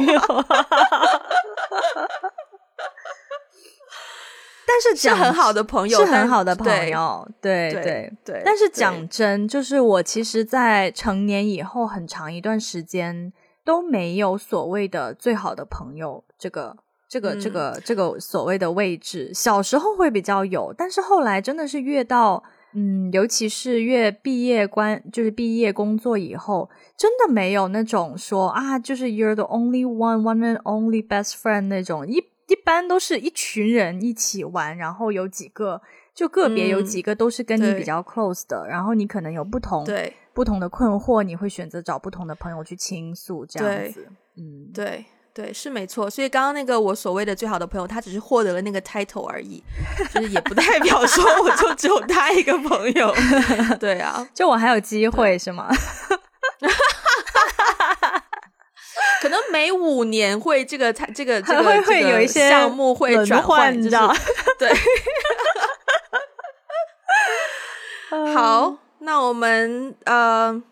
但是是很好的朋友，是很好的朋友，对对对。但是讲真，就是我其实，在成年以后很长一段时间。都没有所谓的最好的朋友，这个、这个、这个、这个所谓的位置。小时候会比较有，但是后来真的是越到嗯，尤其是越毕业关，就是毕业工作以后，真的没有那种说啊，就是 you're the only one, one and only best friend 那种。一一般都是一群人一起玩，然后有几个就个别有几个都是跟你比较 close 的，然后你可能有不同对。不同的困惑，你会选择找不同的朋友去倾诉，这样子，嗯，对对是没错。所以刚刚那个我所谓的最好的朋友，他只是获得了那个 title 而已，就是也不代 表说我就只有他一个朋友。对啊，就我还有机会是吗？可能每五年会这个才这个这个会会有一些项目会转换，你知道？对，好。那我们呃，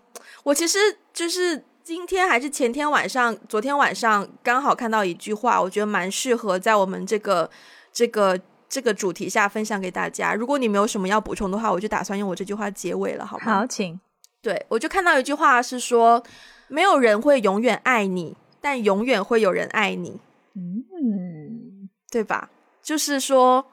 我其实就是今天还是前天晚上，昨天晚上刚好看到一句话，我觉得蛮适合在我们这个这个这个主题下分享给大家。如果你没有什么要补充的话，我就打算用我这句话结尾了，好吗？好，请。对，我就看到一句话是说，没有人会永远爱你，但永远会有人爱你。嗯，对吧？就是说，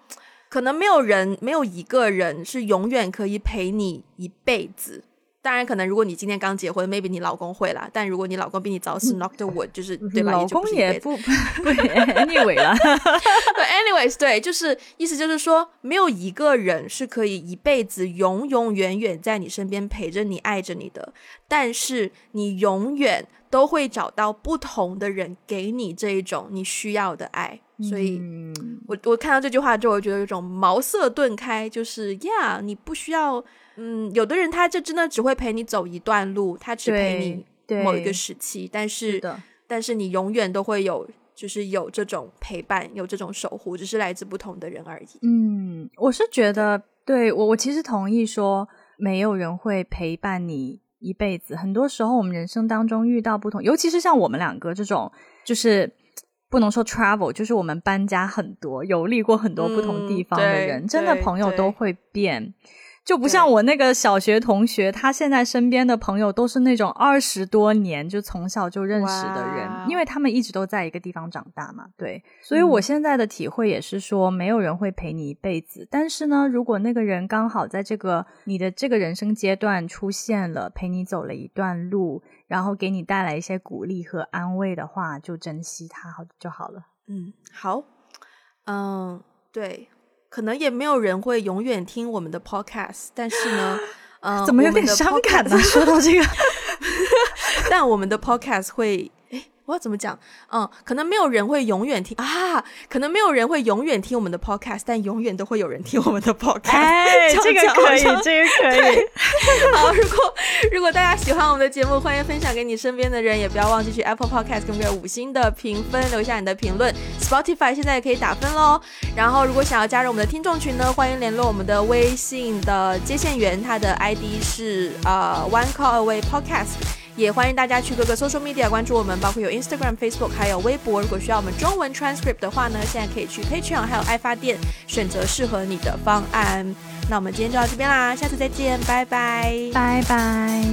可能没有人，没有一个人是永远可以陪你一辈子。当然，可能如果你今天刚结婚，maybe 你老公会啦。但如果你老公比你早死，knock the wood，就是对吧？老公也不不 anyway 了。对，anyways，对，就是意思就是说，没有一个人是可以一辈子永永远远在你身边陪着你、爱着你的。但是你永远都会找到不同的人给你这一种你需要的爱。所以，我我看到这句话之后，我觉得有种茅塞顿开，就是呀，你不需要。嗯，有的人他就真的只会陪你走一段路，他只陪你某一个时期，但是但是你永远都会有，就是有这种陪伴，有这种守护，只是来自不同的人而已。嗯，我是觉得，对我我其实同意说，没有人会陪伴你一辈子。很多时候，我们人生当中遇到不同，尤其是像我们两个这种，就是不能说 travel，就是我们搬家很多，游历过很多不同地方的人，真的朋友都会变。就不像我那个小学同学，他现在身边的朋友都是那种二十多年就从小就认识的人，因为他们一直都在一个地方长大嘛。对，所以我现在的体会也是说，没有人会陪你一辈子。但是呢，如果那个人刚好在这个你的这个人生阶段出现了，陪你走了一段路，然后给你带来一些鼓励和安慰的话，就珍惜他好就好了。嗯，好，嗯，对。可能也没有人会永远听我们的 podcast，但是呢，嗯，怎么有点伤感呢？说到这个，但我们的 podcast 会。我要怎么讲？嗯，可能没有人会永远听啊，可能没有人会永远听我们的 podcast，但永远都会有人听我们的 podcast。哎，这个可以，这个可以。好，如果如果大家喜欢我们的节目，欢迎分享给你身边的人，也不要忘记去 Apple Podcast 给我们五星的评分，留下你的评论。Spotify 现在也可以打分喽。然后，如果想要加入我们的听众群呢，欢迎联络我们的微信的接线员，他的 ID 是呃 One Call Away Podcast。也欢迎大家去各个 social media 关注我们，包括有 Instagram、Facebook，还有微博。如果需要我们中文 transcript 的话呢，现在可以去 Patreon 还有爱发电选择适合你的方案。那我们今天就到这边啦，下次再见，拜拜，拜拜。